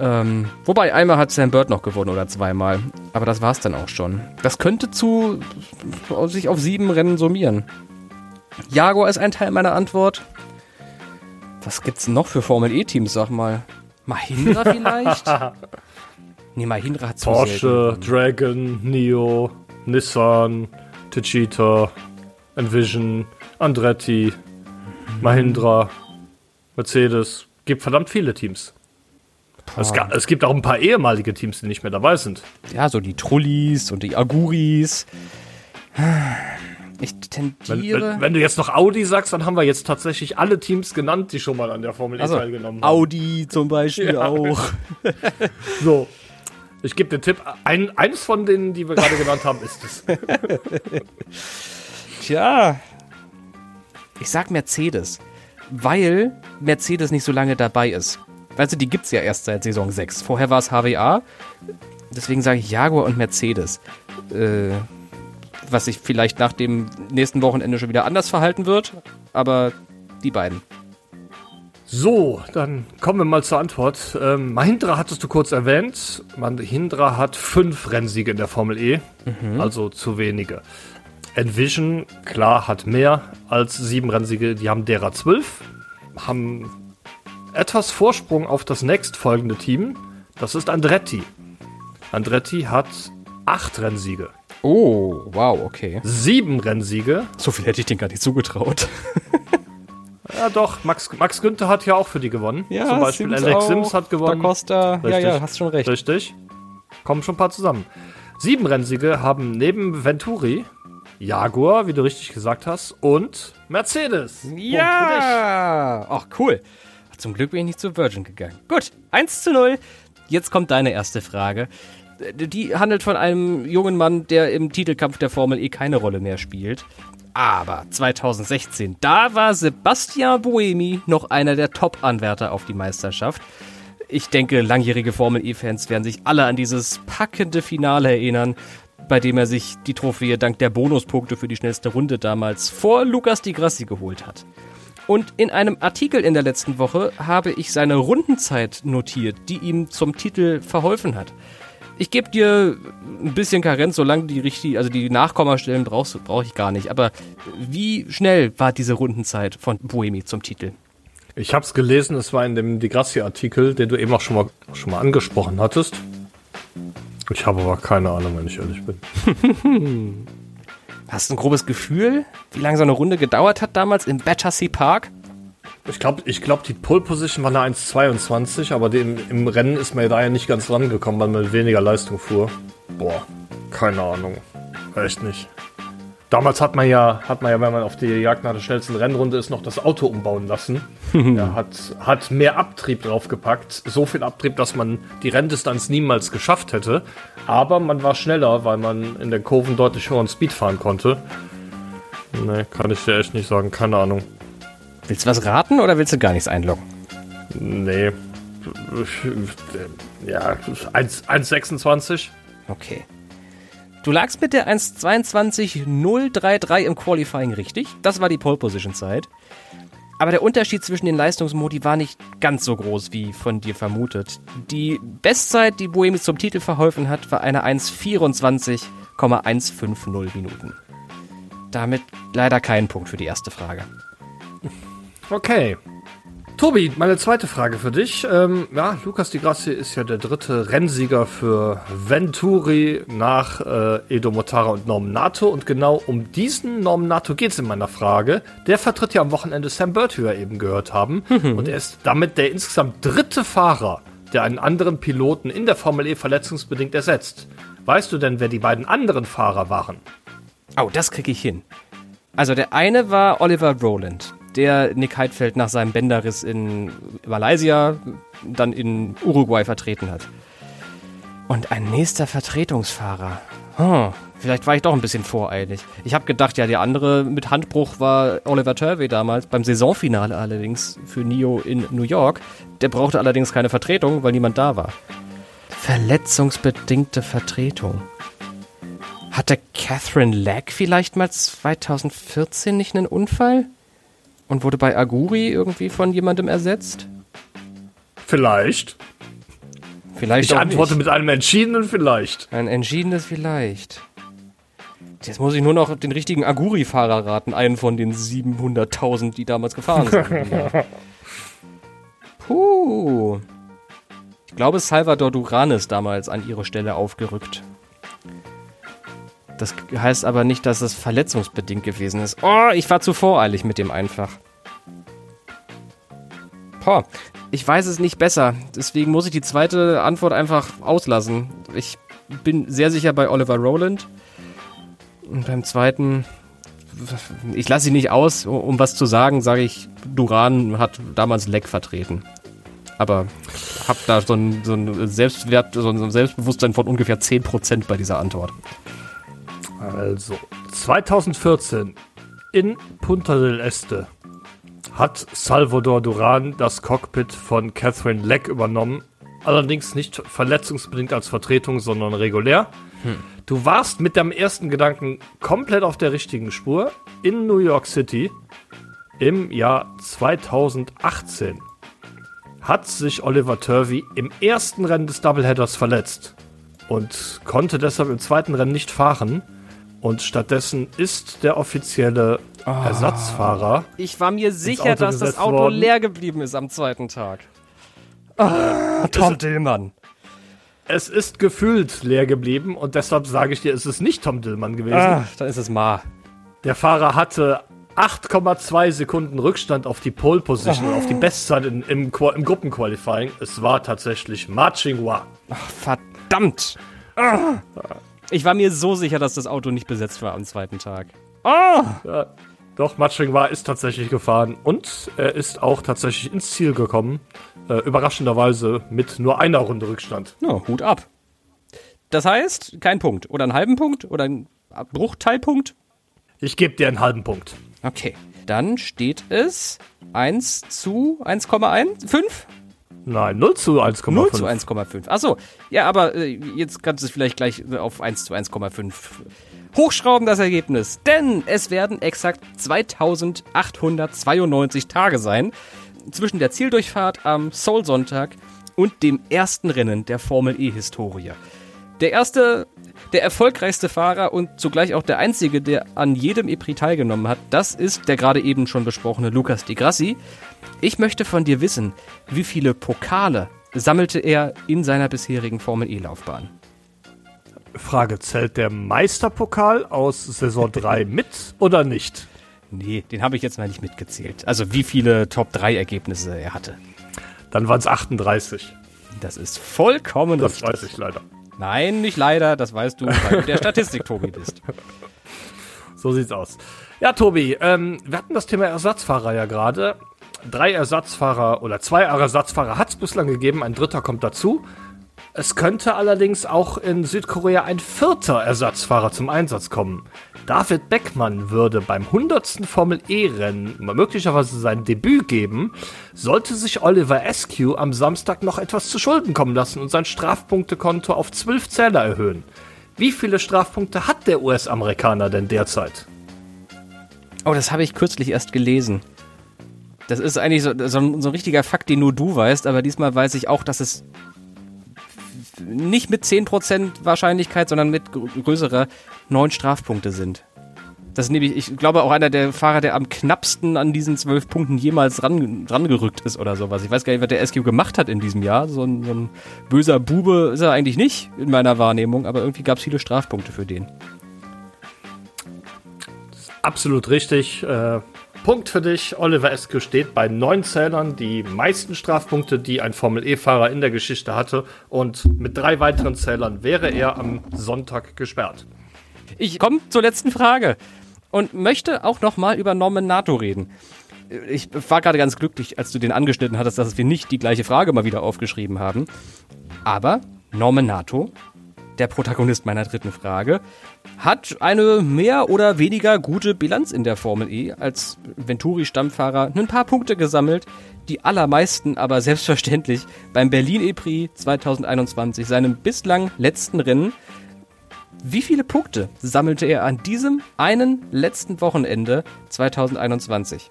Ähm, wobei einmal hat Sam Bird noch gewonnen oder zweimal, aber das war's dann auch schon. Das könnte zu sich auf sieben Rennen summieren. Jaguar ist ein Teil meiner Antwort. Was gibt's noch für Formel E-Teams, sag mal? Mahindra vielleicht? (laughs) nee, Mahindra hat zu Porsche, selten. Dragon, Nio, Nissan, Techeetah, Envision, Andretti, Mahindra, Mercedes. Gibt verdammt viele Teams. Es, es, gibt auch ein paar ehemalige Teams, die nicht mehr dabei sind. Ja, so die Trullis und die Aguris. Ich tendiere. Wenn, wenn, wenn, du jetzt noch Audi sagst, dann haben wir jetzt tatsächlich alle Teams genannt, die schon mal an der Formel E also, teilgenommen haben. Audi zum Beispiel ja. auch. (laughs) so. Ich gebe den Tipp, ein, eins von denen, die wir gerade genannt haben, ist es. (laughs) Tja. Ich sag Mercedes. Weil Mercedes nicht so lange dabei ist. Weißt du, die gibt's ja erst seit Saison 6. Vorher war es HWA. Deswegen sage ich Jaguar und Mercedes. Äh, was sich vielleicht nach dem nächsten Wochenende schon wieder anders verhalten wird. Aber die beiden. So, dann kommen wir mal zur Antwort. Ähm, Mahindra hattest du kurz erwähnt. Mahindra hat fünf Rennsiege in der Formel E, mhm. also zu wenige. Envision, klar, hat mehr als sieben Rennsiege. Die haben derer zwölf, haben etwas Vorsprung auf das nächstfolgende Team. Das ist Andretti. Andretti hat acht Rennsiege. Oh, wow, okay. Sieben Rennsiege. So viel hätte ich denen gar nicht zugetraut. ja, doch. Max, Max Günther hat ja auch für die gewonnen. Ja, Zum Beispiel Sims Alex auch, Sims hat gewonnen. Da Costa, Richtig. ja, ja, hast schon recht. Richtig. Kommen schon ein paar zusammen. Sieben Rennsiege haben neben Venturi Jaguar, wie du richtig gesagt hast, und Mercedes. Ja! Ach, cool. Zum Glück bin ich nicht zu Virgin gegangen. Gut, 1 zu 0. Jetzt kommt deine erste Frage die handelt von einem jungen Mann, der im Titelkampf der Formel E keine Rolle mehr spielt. Aber 2016, da war Sebastian Buemi noch einer der Top-Anwärter auf die Meisterschaft. Ich denke, langjährige Formel E-Fans werden sich alle an dieses packende Finale erinnern, bei dem er sich die Trophäe dank der Bonuspunkte für die schnellste Runde damals vor Lucas Di Grassi geholt hat. Und in einem Artikel in der letzten Woche habe ich seine Rundenzeit notiert, die ihm zum Titel verholfen hat ich gebe dir ein bisschen Karenz, solange die richtig, also die Nachkommastellen brauchst brauche ich gar nicht. Aber wie schnell war diese Rundenzeit von Boemi zum Titel? Ich habe es gelesen, es war in dem Degrassi-Artikel, den du eben auch schon mal, schon mal angesprochen hattest. Ich habe aber keine Ahnung, wenn ich ehrlich bin. (laughs) Hast du ein grobes Gefühl, wie lange so eine Runde gedauert hat damals im Battersea Park? Ich glaube, ich glaub, die Pole Position war eine 1,22, aber dem, im Rennen ist man da ja nicht ganz dran gekommen, weil man mit weniger Leistung fuhr. Boah, keine Ahnung. Echt nicht. Damals hat man ja, hat man ja, wenn man auf die Jagd nach der schnellsten Rennrunde ist, noch das Auto umbauen lassen. (laughs) er hat, hat mehr Abtrieb draufgepackt. So viel Abtrieb, dass man die Renndistanz niemals geschafft hätte. Aber man war schneller, weil man in den Kurven deutlich höheren Speed fahren konnte. Ne, kann ich dir echt nicht sagen. Keine Ahnung. Willst du was raten oder willst du gar nichts einloggen? Nee. Ja, 1,26. Okay. Du lagst mit der 1,22,033 im Qualifying richtig. Das war die Pole Position Zeit. Aber der Unterschied zwischen den Leistungsmodi war nicht ganz so groß wie von dir vermutet. Die Bestzeit, die Boemi zum Titel verholfen hat, war eine 1,24,150 Minuten. Damit leider kein Punkt für die erste Frage. Okay. Tobi, meine zweite Frage für dich. Ähm, ja, Lukas Di Grassi ist ja der dritte Rennsieger für Venturi nach äh, Edo Motara und Norman Nato. Und genau um diesen Norman Nato geht es in meiner Frage. Der vertritt ja am Wochenende Sam Burt, wie wir eben gehört haben. und er ist damit der insgesamt dritte Fahrer, der einen anderen Piloten in der Formel E verletzungsbedingt ersetzt. Weißt du denn, wer die beiden anderen Fahrer waren? Oh, das kriege ich hin. Also der eine war Oliver Rowland, der Nick Heidfeld nach seinem Bänderriss in Malaysia dann in Uruguay vertreten hat. Und ein nächster Vertretungsfahrer. Hm, vielleicht war ich doch ein bisschen voreilig. Ich habe gedacht, ja, der andere mit Handbruch war Oliver Turvey damals, beim Saisonfinale allerdings für Nio in New York. Der brauchte allerdings keine Vertretung, weil niemand da war. Verletzungsbedingte Vertretung. Hatte Catherine Lack vielleicht mal 2014 nicht einen Unfall? Und wurde bei Aguri irgendwie von jemandem ersetzt? Vielleicht. Vielleicht Ich antworte nicht. mit einem entschiedenen Vielleicht. Ein entschiedenes Vielleicht. Jetzt muss ich nur noch den richtigen Aguri-Fahrer raten, einen von den 700.000, die damals gefahren sind. (laughs) Puh. Ich glaube, Salvador Duran ist damals an ihre Stelle aufgerückt. Das heißt aber nicht, dass es verletzungsbedingt gewesen ist. Oh, ich war zu voreilig mit dem einfach. Boah, ich weiß es nicht besser. Deswegen muss ich die zweite Antwort einfach auslassen. Ich bin sehr sicher bei Oliver Rowland. Und beim zweiten, ich lasse ihn nicht aus, um was zu sagen, sage ich, Duran hat damals Leck vertreten. Aber hab da so ein, so ein Selbstwert, so ein Selbstbewusstsein von ungefähr 10% bei dieser Antwort. Also, 2014 in Punta del Este hat Salvador Duran das Cockpit von Catherine Leck übernommen. Allerdings nicht verletzungsbedingt als Vertretung, sondern regulär. Du warst mit deinem ersten Gedanken komplett auf der richtigen Spur in New York City im Jahr 2018 hat sich Oliver Turvey im ersten Rennen des Doubleheaders verletzt und konnte deshalb im zweiten Rennen nicht fahren. Und stattdessen ist der offizielle Ersatzfahrer. Ich war mir sicher, dass das Auto worden. leer geblieben ist am zweiten Tag. Ah, Tom Dillmann. Es ist gefühlt leer geblieben und deshalb sage ich dir, es ist nicht Tom Dillmann gewesen. Ah, dann ist es Ma. Der Fahrer hatte 8,2 Sekunden Rückstand auf die Pole Position, auf die Bestzeit in, im, im Gruppenqualifying. Es war tatsächlich Ma Ching-Hua. Verdammt. Ah. Ich war mir so sicher, dass das Auto nicht besetzt war am zweiten Tag. Ah. Ja, doch, Ma Ching-Hua ist tatsächlich gefahren und er ist auch tatsächlich ins Ziel gekommen. Äh, überraschenderweise mit nur einer Runde Rückstand. Na, Hut ab. Das heißt, kein Punkt. Oder einen halben Punkt oder ein Bruchteilpunkt. Ich gebe dir einen halben Punkt. Okay. Dann steht es 1 zu 1,15? Nein, 0 zu 1,5. 0 zu 1,5. Achso, ja, aber äh, jetzt kannst du es vielleicht gleich äh, auf 1 zu 1,5 hochschrauben, das Ergebnis. Denn es werden exakt 2892 Tage sein zwischen der Zieldurchfahrt am Soul-Sonntag und dem ersten Rennen der Formel E-Historie. Der erste, der erfolgreichste Fahrer und zugleich auch der einzige, der an jedem EPRI teilgenommen hat, das ist der gerade eben schon besprochene Lucas Di Grassi. Ich möchte von dir wissen, wie viele Pokale sammelte er in seiner bisherigen Formel E-Laufbahn? Frage, zählt der Meisterpokal aus Saison 3 (laughs) mit oder nicht? Nee, den habe ich jetzt mal nicht mitgezählt. Also wie viele Top-3-Ergebnisse er hatte. Dann waren es 38. Das ist vollkommen Das weiß ich leider. Nein, nicht leider, das weißt du, weil du der Statistik-Tobi bist. (laughs) So sieht's aus. Ja, Tobi, ähm, wir hatten das Thema Ersatzfahrer ja gerade. Drei Ersatzfahrer oder zwei Ersatzfahrer hat es bislang gegeben, ein dritter kommt dazu. Es könnte allerdings auch in Südkorea ein vierter Ersatzfahrer zum Einsatz kommen. David Beckmann würde beim 100. Formel E-Rennen möglicherweise sein Debüt geben, sollte sich Oliver Askew am Samstag noch etwas zu Schulden kommen lassen und sein Strafpunktekonto auf 12 Zähler erhöhen. Wie viele Strafpunkte hat der US-Amerikaner denn derzeit? Oh, das habe ich kürzlich erst gelesen. Das ist eigentlich so, so, ein, so ein richtiger Fakt, den nur du weißt, aber diesmal weiß ich auch, dass es nicht mit 10% Wahrscheinlichkeit, sondern mit größerer neun Strafpunkte sind. Das ist nämlich, ich glaube, auch einer der Fahrer, der am knappsten an diesen zwölf Punkten jemals ran, rangerückt ist oder sowas. Ich weiß gar nicht, was der SQ gemacht hat in diesem Jahr. So ein, so ein böser Bube ist er eigentlich nicht in meiner Wahrnehmung, aber irgendwie gab es viele Strafpunkte für den. Absolut richtig. Äh, Punkt für dich. Oliver Eskew steht bei neun Zählern, die meisten Strafpunkte, die ein Formel-E-Fahrer in der Geschichte hatte. Und mit drei weiteren Zählern wäre er am Sonntag gesperrt. Ich komme zur letzten Frage und möchte auch nochmal über Norman Nato reden. Ich war gerade ganz glücklich, als du den angeschnitten hattest, dass wir nicht die gleiche Frage mal wieder aufgeschrieben haben. Aber Norman Nato, der Protagonist meiner dritten Frage, hat eine mehr oder weniger gute Bilanz in der Formel E als Venturi-Stammfahrer ein paar Punkte gesammelt, die allermeisten aber (laughs) selbstverständlich beim Berlin E-Prix 2021, seinem bislang letzten Rennen. Wie viele Punkte sammelte er an diesem einen letzten Wochenende 2021?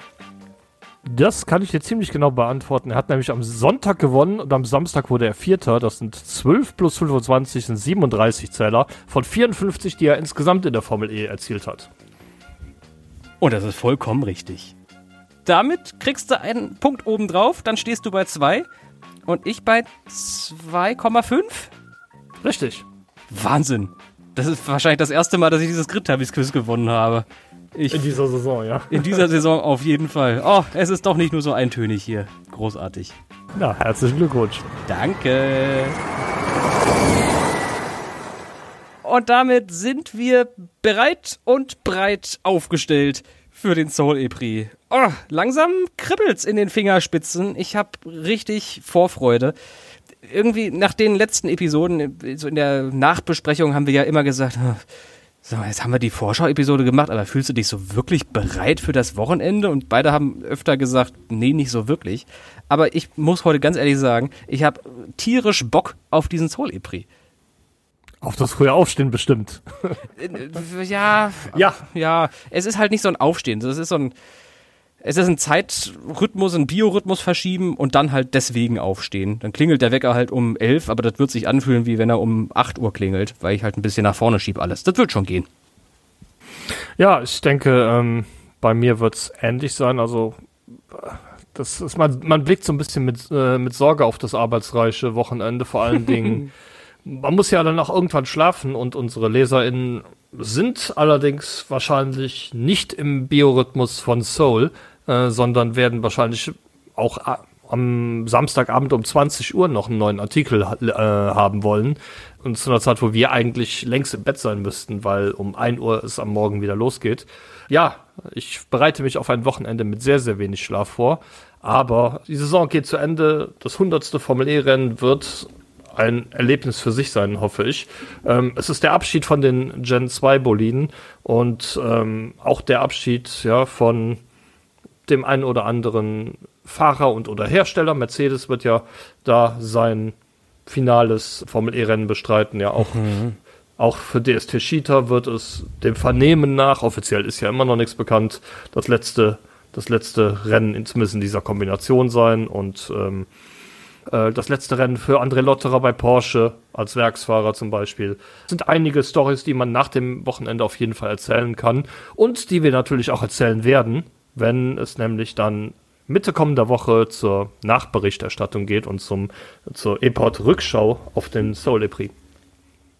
Das kann ich dir ziemlich genau beantworten. Er hat nämlich am Sonntag gewonnen und am Samstag wurde er Vierter. Das sind 12 plus 25 sind 37 Zähler von 54, die er insgesamt in der Formel E erzielt hat. Und das ist vollkommen richtig. Damit kriegst du einen Punkt obendrauf, dann stehst du bei 2 und ich bei 2,5. Richtig. Wahnsinn. Das ist wahrscheinlich das erste Mal, dass ich dieses Grid-Tabis-Quiz gewonnen habe. Ich, In dieser Saison, ja. in dieser Saison auf jeden Fall. Oh, es ist doch nicht nur so eintönig hier. Großartig. Na, herzlichen Glückwunsch. Danke. Und damit sind wir bereit und breit aufgestellt für den Soul E-Prix. Oh, langsam kribbelt's in den Fingerspitzen. Ich habe richtig Vorfreude. Irgendwie nach den letzten Episoden, so in der Nachbesprechung, haben wir ja immer gesagt, "Ah, so, jetzt haben wir die Vorschau-Episode gemacht, aber fühlst du dich so wirklich bereit für das Wochenende? Und beide haben öfter gesagt, nee, nicht so wirklich. Aber ich muss heute ganz ehrlich sagen, ich habe tierisch Bock auf diesen Soul E-Prix. Auf das frühe Aufstehen bestimmt. Äh, Ja, Ja. ja, es ist halt nicht so ein Aufstehen. Das ist so ein, es ist ein Zeitrhythmus, ein Biorhythmus verschieben und dann halt deswegen aufstehen. Dann klingelt der Wecker halt um elf, aber das wird sich anfühlen, wie wenn er um 8 Uhr klingelt, weil ich halt ein bisschen nach vorne schiebe alles. Das wird schon gehen. Ja, ich denke, ähm, bei mir wird's ähnlich sein. Also, das ist, man, man blickt so ein bisschen mit, äh, mit Sorge auf das arbeitsreiche Wochenende. Vor allen (laughs) Dingen, man muss ja dann auch irgendwann schlafen und unsere LeserInnen sind allerdings wahrscheinlich nicht im Biorhythmus von Soul, äh, sondern werden wahrscheinlich auch a- am Samstagabend um 20 Uhr noch einen neuen Artikel äh, haben wollen. Und zu einer Zeit, wo wir eigentlich längst im Bett sein müssten, weil um 1 Uhr es am Morgen wieder losgeht. Ja, ich bereite mich auf ein Wochenende mit sehr, sehr wenig Schlaf vor. Aber die Saison geht zu Ende. Das 100. Formel E-Rennen wird ein Erlebnis für sich sein, hoffe ich. Ähm, es ist der Abschied von den Gen 2 Boliden und ähm, auch der Abschied ja, von dem einen oder anderen Fahrer und oder Hersteller. Mercedes wird ja da sein finales Formel E-Rennen bestreiten. Ja, auch, auch für DST Cheetah wird es dem Vernehmen nach, offiziell ist ja immer noch nichts bekannt, das letzte, das letzte Rennen in, zumindest in dieser Kombination sein und ähm, äh, das letzte Rennen für André Lotterer bei Porsche als Werksfahrer zum Beispiel. Es sind einige Stories, die man nach dem Wochenende auf jeden Fall erzählen kann und die wir natürlich auch erzählen werden, wenn es nämlich dann Mitte kommender Woche zur Nachberichterstattung geht und zum, zur E-Port-Rückschau auf den Soul E Prix.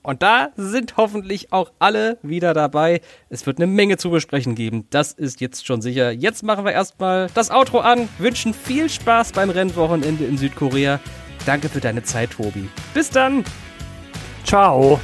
Und da sind hoffentlich auch alle wieder dabei. Es wird eine Menge zu besprechen geben. Das ist jetzt schon sicher. Jetzt machen wir erstmal das Outro an. Wünschen viel Spaß beim Rennwochenende in Südkorea. Danke für deine Zeit, Tobi. Bis dann. Ciao.